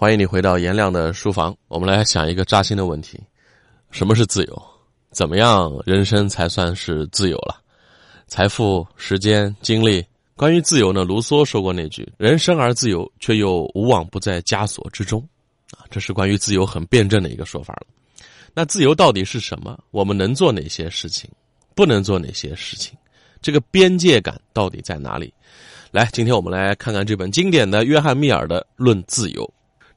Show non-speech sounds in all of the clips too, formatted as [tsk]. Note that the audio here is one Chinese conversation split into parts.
欢迎你回到颜亮的书房。我们来想一个扎心的问题：什么是自由？怎么样人生才算是自由了？财富、时间、精力。关于自由呢，卢梭说过那句：“人生而自由，却又无往不在枷锁之中。”啊，这是关于自由很辩证的一个说法了。那自由到底是什么？我们能做哪些事情？不能做哪些事情？这个边界感到底在哪里？来，今天我们来看看这本经典的约翰密尔的《论自由》。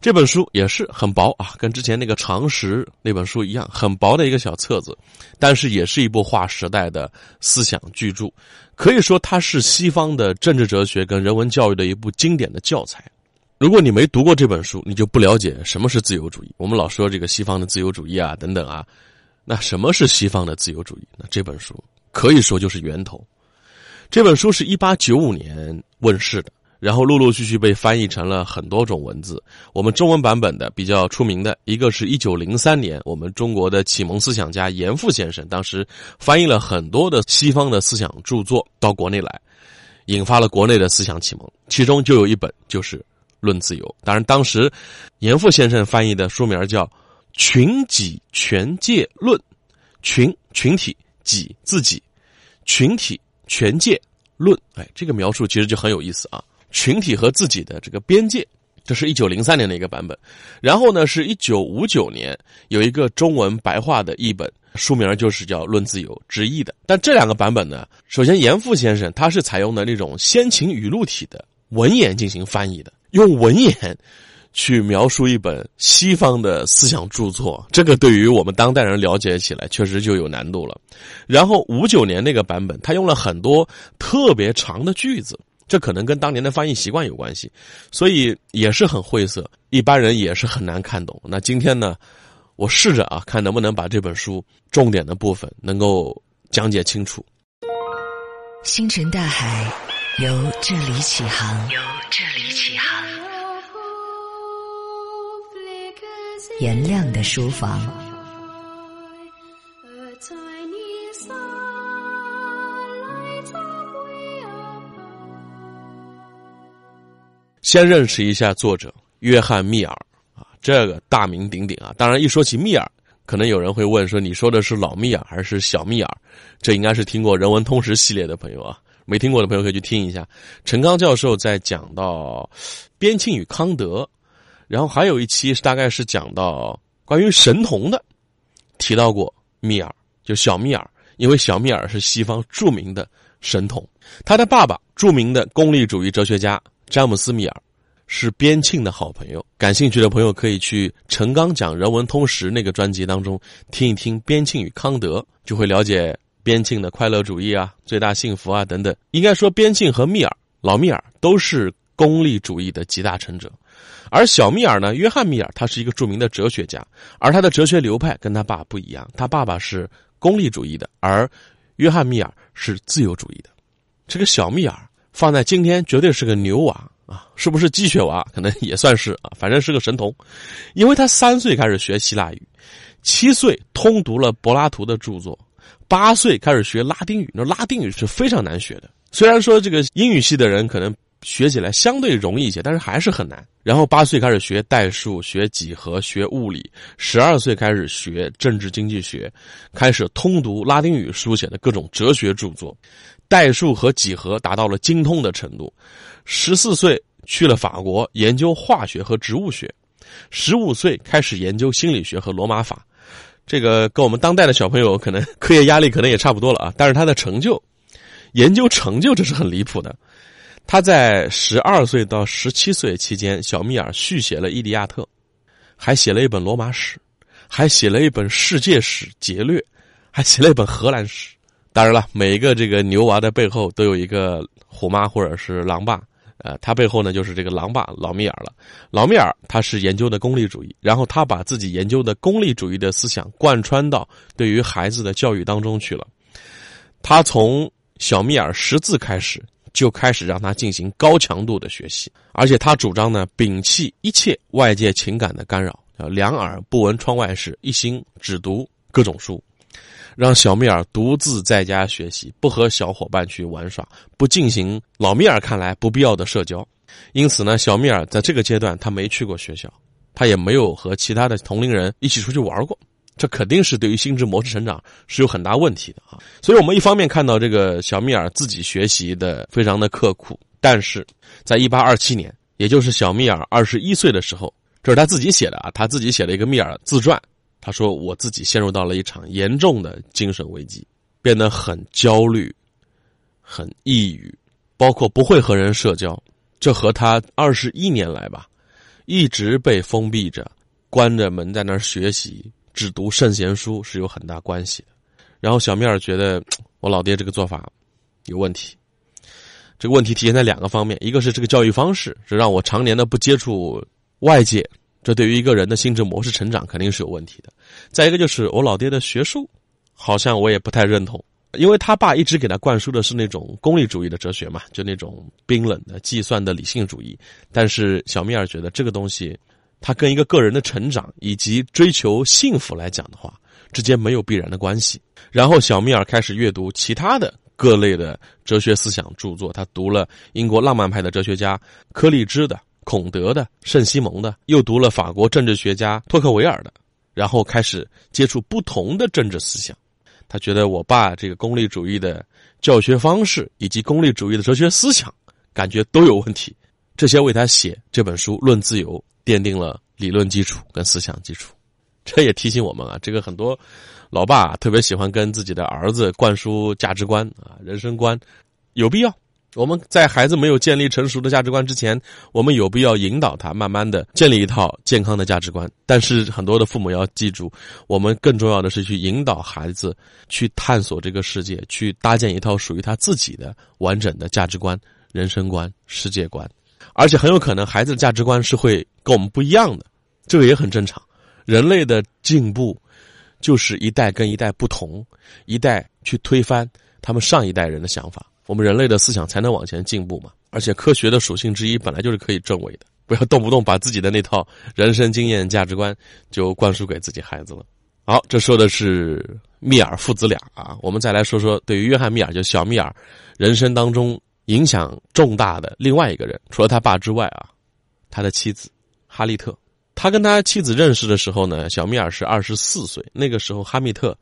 这本书也是很薄啊，跟之前那个《常识》那本书一样，很薄的一个小册子，但是也是一部划时代的思想巨著，可以说它是西方的政治哲学跟人文教育的一部经典的教材。如果你没读过这本书，你就不了解什么是自由主义。我们老说这个西方的自由主义啊，等等啊，那什么是西方的自由主义？那这本书可以说就是源头。这本书是一八九五年问世的。然后陆陆续续被翻译成了很多种文字。我们中文版本的比较出名的一个是一九零三年，我们中国的启蒙思想家严复先生当时翻译了很多的西方的思想著作到国内来，引发了国内的思想启蒙。其中就有一本就是《论自由》。当然，当时严复先生翻译的书名叫《群己权界论》，群群体，己自己，群体权界论。哎，这个描述其实就很有意思啊。群体和自己的这个边界，这是一九零三年的一个版本。然后呢，是一九五九年有一个中文白话的译本，书名就是叫《论自由》直译的。但这两个版本呢，首先严复先生他是采用的那种先秦语录体的文言进行翻译的，用文言去描述一本西方的思想著作，这个对于我们当代人了解起来确实就有难度了。然后五九年那个版本，他用了很多特别长的句子。这可能跟当年的翻译习惯有关系，所以也是很晦涩，一般人也是很难看懂。那今天呢，我试着啊，看能不能把这本书重点的部分能够讲解清楚。星辰大海，由这里起航。由这里起航。颜亮的书房。先认识一下作者约翰密尔啊，这个大名鼎鼎啊。当然，一说起密尔，可能有人会问说：“你说的是老密尔还是小密尔？”这应该是听过《人文通识》系列的朋友啊，没听过的朋友可以去听一下。陈刚教授在讲到边沁与康德，然后还有一期是大概是讲到关于神童的，提到过密尔，就小密尔，因为小密尔是西方著名的神童，他的爸爸著名的功利主义哲学家。詹姆斯·米尔是边沁的好朋友，感兴趣的朋友可以去陈刚讲人文通识那个专辑当中听一听边沁与康德，就会了解边沁的快乐主义啊、最大幸福啊等等。应该说，边沁和密尔老密尔都是功利主义的集大成者，而小密尔呢，约翰·密尔他是一个著名的哲学家，而他的哲学流派跟他爸不一样，他爸爸是功利主义的，而约翰·密尔是自由主义的。这个小密尔。放在今天绝对是个牛娃啊！是不是鸡血娃？可能也算是啊，反正是个神童，因为他三岁开始学希腊语，七岁通读了柏拉图的著作，八岁开始学拉丁语。那拉丁语是非常难学的，虽然说这个英语系的人可能学起来相对容易一些，但是还是很难。然后八岁开始学代数、学几何、学物理，十二岁开始学政治经济学，开始通读拉丁语书写的各种哲学著作。代数和几何达到了精通的程度，十四岁去了法国研究化学和植物学，十五岁开始研究心理学和罗马法，这个跟我们当代的小朋友可能 [laughs] 课业压力可能也差不多了啊。但是他的成就，研究成就这是很离谱的。他在十二岁到十七岁期间，小密尔续写了《伊利亚特》，还写了一本罗马史，还写了一本世界史劫掠，还写了一本荷兰史。当然了，每一个这个牛娃的背后都有一个虎妈或者是狼爸，呃，他背后呢就是这个狼爸老米尔了。老米尔他是研究的功利主义，然后他把自己研究的功利主义的思想贯穿到对于孩子的教育当中去了。他从小米尔识字开始，就开始让他进行高强度的学习，而且他主张呢，摒弃一切外界情感的干扰，叫两耳不闻窗外事，一心只读各种书。让小米尔独自在家学习，不和小伙伴去玩耍，不进行老米尔看来不必要的社交。因此呢，小米尔在这个阶段他没去过学校，他也没有和其他的同龄人一起出去玩过，这肯定是对于心智模式成长是有很大问题的啊。所以，我们一方面看到这个小米尔自己学习的非常的刻苦，但是在一八二七年，也就是小米尔二十一岁的时候，这是他自己写的啊，他自己写了一个密尔自传，他说我自己陷入到了一场严重的精神危机，变得很焦虑，很抑郁，包括不会和人社交，这和他二十一年来吧。一直被封闭着，关着门在那儿学习，只读圣贤书是有很大关系的。然后小米尔觉得 [tsk] 我老爹这个做法有问题，这个问题体现在两个方面：一个是这个教育方式，是让我常年的不接触外界，这对于一个人的心智模式成长肯定是有问题的；再一个就是我老爹的学术，好像我也不太认同。因为他爸一直给他灌输的是那种功利主义的哲学嘛，就那种冰冷的计算的理性主义。但是小米尔觉得这个东西，他跟一个个人的成长以及追求幸福来讲的话，之间没有必然的关系。然后小米尔开始阅读其他的各类的哲学思想著作，他读了英国浪漫派的哲学家柯立芝的、孔德的、圣西蒙的，又读了法国政治学家托克维尔的，然后开始接触不同的政治思想。他觉得我爸这个功利主义的教学方式以及功利主义的哲学思想，感觉都有问题。这些为他写这本书《论自由》奠定了理论基础跟思想基础。这也提醒我们啊，这个很多老爸特别喜欢跟自己的儿子灌输价值观啊、人生观，有必要。我们在孩子没有建立成熟的价值观之前，我们有必要引导他慢慢的建立一套健康的价值观。但是很多的父母要记住，我们更重要的是去引导孩子去探索这个世界，去搭建一套属于他自己的完整的价值观、人生观、世界观。而且很有可能孩子的价值观是会跟我们不一样的，这个也很正常。人类的进步就是一代跟一代不同，一代去推翻他们上一代人的想法。我们人类的思想才能往前进步嘛？而且科学的属性之一本来就是可以证伪的，不要动不动把自己的那套人生经验、价值观就灌输给自己孩子了。好，这说的是密尔父子俩啊，我们再来说说对于约翰密尔，就小密尔人生当中影响重大的另外一个人，除了他爸之外啊，他的妻子哈利特。他跟他妻子认识的时候呢，小密尔是二十四岁，那个时候哈密特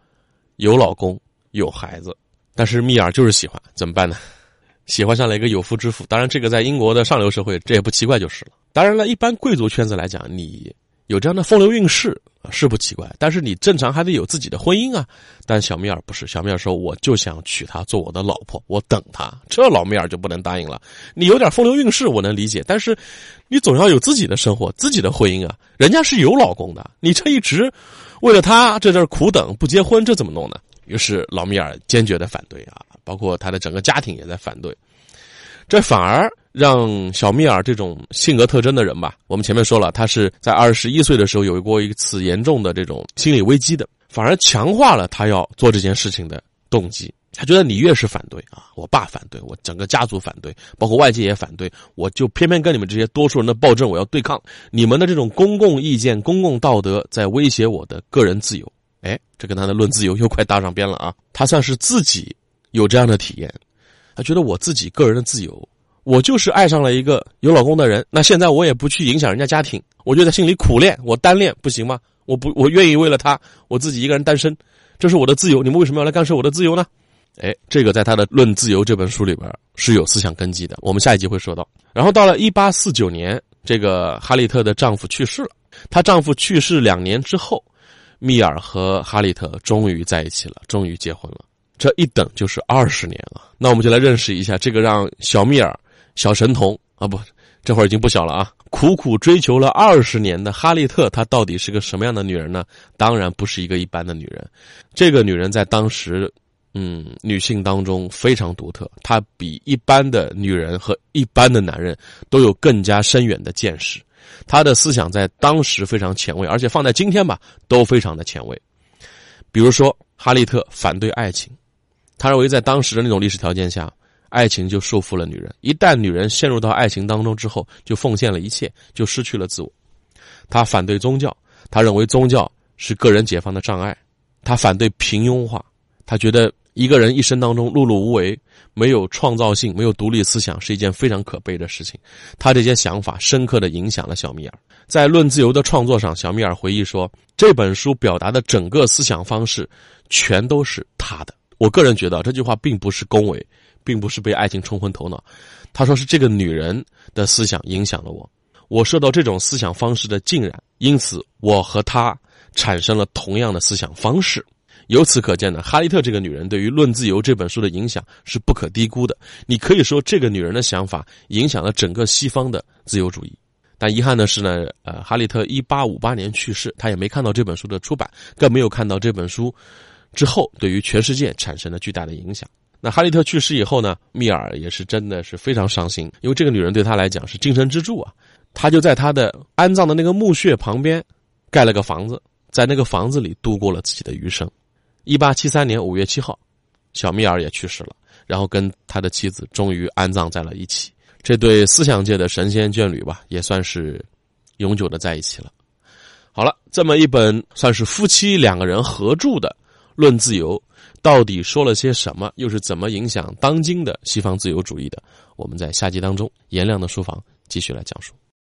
有老公有孩子。但是密尔就是喜欢，怎么办呢？喜欢上了一个有夫之妇。当然，这个在英国的上流社会，这也不奇怪就是了。当然了，一般贵族圈子来讲，你有这样的风流韵事是不奇怪。但是你正常还得有自己的婚姻啊。但小米尔不是，小米尔说我就想娶她做我的老婆，我等她。这老米尔就不能答应了。你有点风流韵事我能理解，但是你总要有自己的生活、自己的婚姻啊。人家是有老公的，你这一直为了他这这苦等不结婚，这怎么弄呢？于是老米尔坚决的反对啊，包括他的整个家庭也在反对，这反而让小米尔这种性格特征的人吧，我们前面说了，他是在二十一岁的时候有过一次严重的这种心理危机的，反而强化了他要做这件事情的动机。他觉得你越是反对啊，我爸反对，我整个家族反对，包括外界也反对，我就偏偏跟你们这些多数人的暴政我要对抗，你们的这种公共意见、公共道德在威胁我的个人自由。哎，这跟他的论自由又快搭上边了啊！他算是自己有这样的体验，他觉得我自己个人的自由，我就是爱上了一个有老公的人，那现在我也不去影响人家家庭，我就在心里苦练，我单恋不行吗？我不，我愿意为了他，我自己一个人单身，这是我的自由，你们为什么要来干涉我的自由呢？哎，这个在他的《论自由》这本书里边是有思想根基的，我们下一集会说到。然后到了一八四九年，这个哈利特的丈夫去世了，她丈夫去世两年之后。密尔和哈利特终于在一起了，终于结婚了。这一等就是二十年了。那我们就来认识一下这个让小密尔、小神童啊不，这会儿已经不小了啊，苦苦追求了二十年的哈利特，她到底是个什么样的女人呢？当然不是一个一般的女人。这个女人在当时，嗯，女性当中非常独特。她比一般的女人和一般的男人都有更加深远的见识。他的思想在当时非常前卫，而且放在今天吧，都非常的前卫。比如说，哈利特反对爱情，他认为在当时的那种历史条件下，爱情就束缚了女人。一旦女人陷入到爱情当中之后，就奉献了一切，就失去了自我。他反对宗教，他认为宗教是个人解放的障碍。他反对平庸化，他觉得一个人一生当中碌碌无为，没有创造性，没有独立思想，是一件非常可悲的事情。他这些想法深刻的影响了小米尔。在《论自由》的创作上，小米尔回忆说，这本书表达的整个思想方式，全都是他的。我个人觉得这句话并不是恭维，并不是被爱情冲昏头脑。他说是这个女人的思想影响了我，我受到这种思想方式的浸染，因此我和她产生了同样的思想方式。由此可见呢，哈利特这个女人对于《论自由》这本书的影响是不可低估的。你可以说，这个女人的想法影响了整个西方的自由主义。但遗憾的是呢，呃，哈利特一八五八年去世，他也没看到这本书的出版，更没有看到这本书之后对于全世界产生了巨大的影响。那哈利特去世以后呢，密尔也是真的是非常伤心，因为这个女人对他来讲是精神支柱啊。他就在他的安葬的那个墓穴旁边盖了个房子，在那个房子里度过了自己的余生。一八七三年五月七号，小米尔也去世了，然后跟他的妻子终于安葬在了一起。这对思想界的神仙眷侣吧，也算是永久的在一起了。好了，这么一本算是夫妻两个人合著的《论自由》，到底说了些什么？又是怎么影响当今的西方自由主义的？我们在下集当中，颜亮的书房继续来讲述。